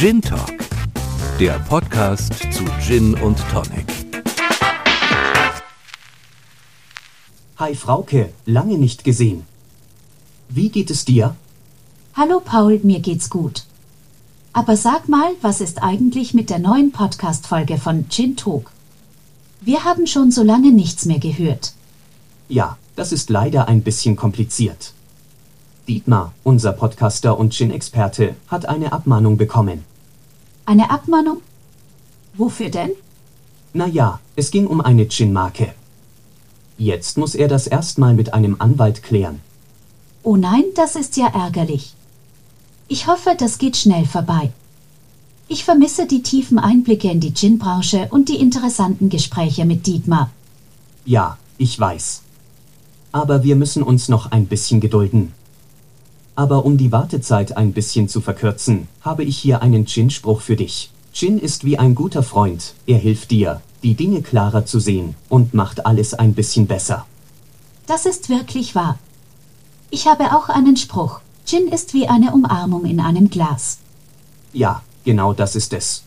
Gin Talk, der Podcast zu Gin und Tonic. Hi Frauke, lange nicht gesehen. Wie geht es dir? Hallo Paul, mir geht's gut. Aber sag mal, was ist eigentlich mit der neuen Podcast-Folge von Gin Talk? Wir haben schon so lange nichts mehr gehört. Ja, das ist leider ein bisschen kompliziert. Dietmar, unser Podcaster und Gin-Experte, hat eine Abmahnung bekommen. Eine Abmahnung? Wofür denn? Naja, es ging um eine Gin-Marke. Jetzt muss er das erstmal mit einem Anwalt klären. Oh nein, das ist ja ärgerlich. Ich hoffe, das geht schnell vorbei. Ich vermisse die tiefen Einblicke in die Gin-Branche und die interessanten Gespräche mit Dietmar. Ja, ich weiß. Aber wir müssen uns noch ein bisschen gedulden. Aber um die Wartezeit ein bisschen zu verkürzen, habe ich hier einen Gin-Spruch für dich. Gin ist wie ein guter Freund, er hilft dir, die Dinge klarer zu sehen und macht alles ein bisschen besser. Das ist wirklich wahr. Ich habe auch einen Spruch. Gin ist wie eine Umarmung in einem Glas. Ja, genau das ist es.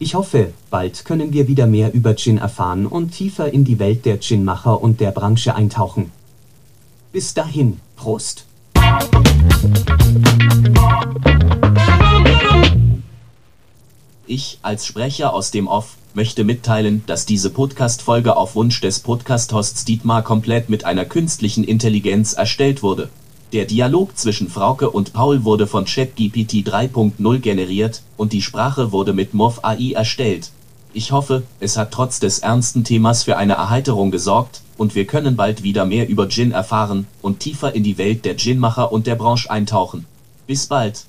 Ich hoffe, bald können wir wieder mehr über Gin erfahren und tiefer in die Welt der Ginmacher und der Branche eintauchen. Bis dahin, Prost! Ich, als Sprecher aus dem Off, möchte mitteilen, dass diese Podcast-Folge auf Wunsch des Podcast-Hosts Dietmar komplett mit einer künstlichen Intelligenz erstellt wurde. Der Dialog zwischen Frauke und Paul wurde von ChatGPT 3.0 generiert und die Sprache wurde mit Morph AI erstellt. Ich hoffe, es hat trotz des ernsten Themas für eine Erheiterung gesorgt und wir können bald wieder mehr über Gin erfahren und tiefer in die Welt der Ginmacher und der Branche eintauchen. Bis bald!